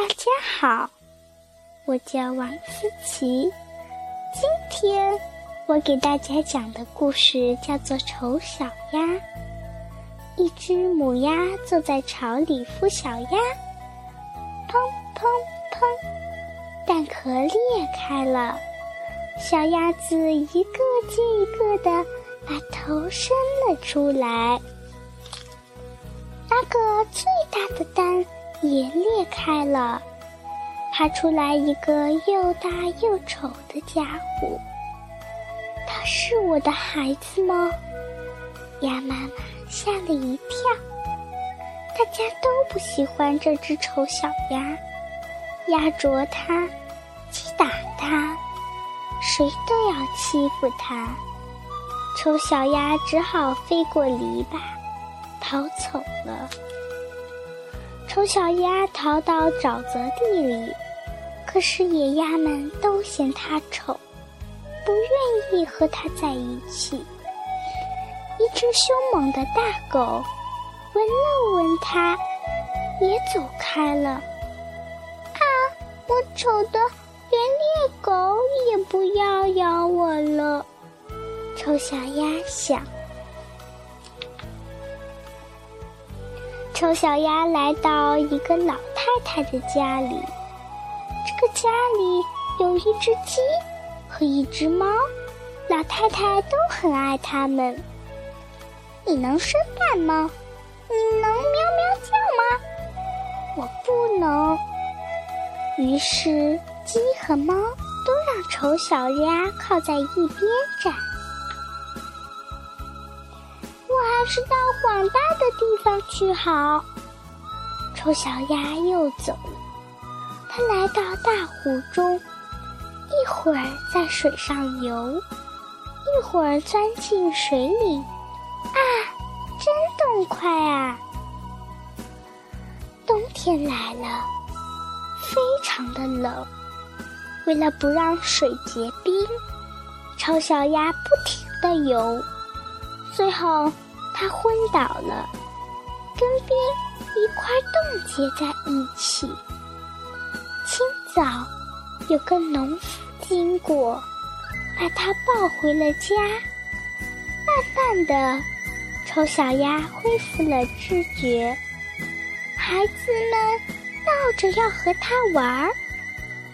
大家好，我叫王思琪。今天我给大家讲的故事叫做《丑小鸭》。一只母鸭坐在巢里孵小鸭，砰砰砰，蛋壳裂开了，小鸭子一个接一个的把头伸了出来。那个最大的蛋。也裂开了，爬出来一个又大又丑的家伙。他是我的孩子吗？鸭妈妈吓了一跳。大家都不喜欢这只丑小鸭，压着它，击打它，谁都要欺负它。丑小鸭只好飞过篱笆，逃走了。丑小鸭逃到沼泽地里，可是野鸭们都嫌它丑，不愿意和它在一起。一只凶猛的大狗闻了闻它，也走开了。啊，我丑的连猎狗也不要咬我了。丑小鸭想。丑小鸭来到一个老太太的家里，这个家里有一只鸡和一只猫，老太太都很爱它们。你能生蛋吗？你能喵喵叫吗？我不能。于是鸡和猫都让丑小鸭靠在一边站。是到广大的地方去好。丑小鸭又走，它来到大湖中，一会儿在水上游，一会儿钻进水里。啊，真痛快啊！冬天来了，非常的冷。为了不让水结冰，丑小鸭不停的游，最后。它昏倒了，跟冰一块冻结在一起。清早，有个农夫经过，把它抱回了家。慢慢的，丑小鸭恢复了知觉。孩子们闹着要和它玩儿，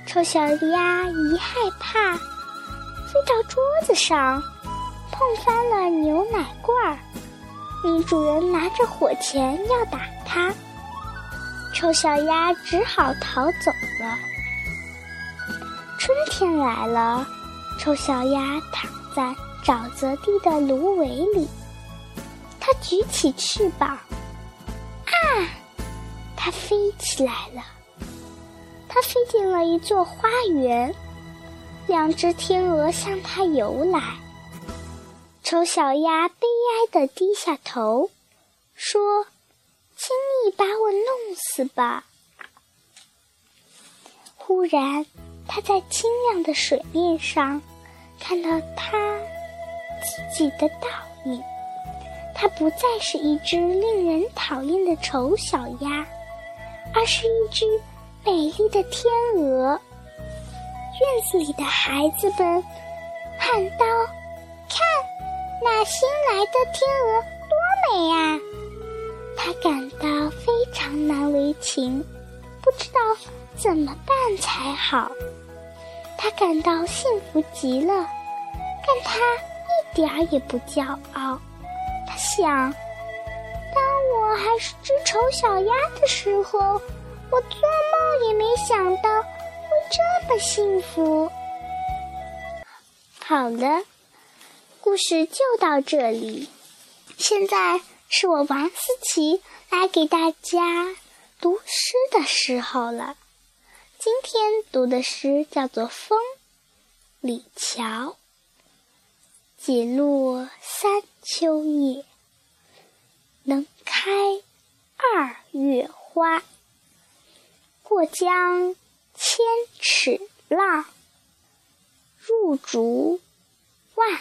丑小鸭一害怕，飞到桌子上，碰翻了牛奶罐儿。女主人拿着火钳要打它，丑小鸭只好逃走了。春天来了，丑小鸭躺在沼泽地的芦苇里，它举起翅膀，啊，它飞起来了。它飞进了一座花园，两只天鹅向它游来。丑小鸭悲哀地低下头，说：“请你把我弄死吧。”忽然，它在清亮的水面上看到它自己的倒影。它不再是一只令人讨厌的丑小鸭，而是一只美丽的天鹅。院子里的孩子们喊道：“看！”那新来的天鹅多美呀！他感到非常难为情，不知道怎么办才好。他感到幸福极了，但他一点儿也不骄傲。他想，当我还是只丑小鸭的时候，我做梦也没想到会这么幸福。好了。故事就到这里，现在是我王思琪来给大家读诗的时候了。今天读的诗叫做《风》，李峤。解落三秋叶，能开二月花。过江千尺浪，入竹万。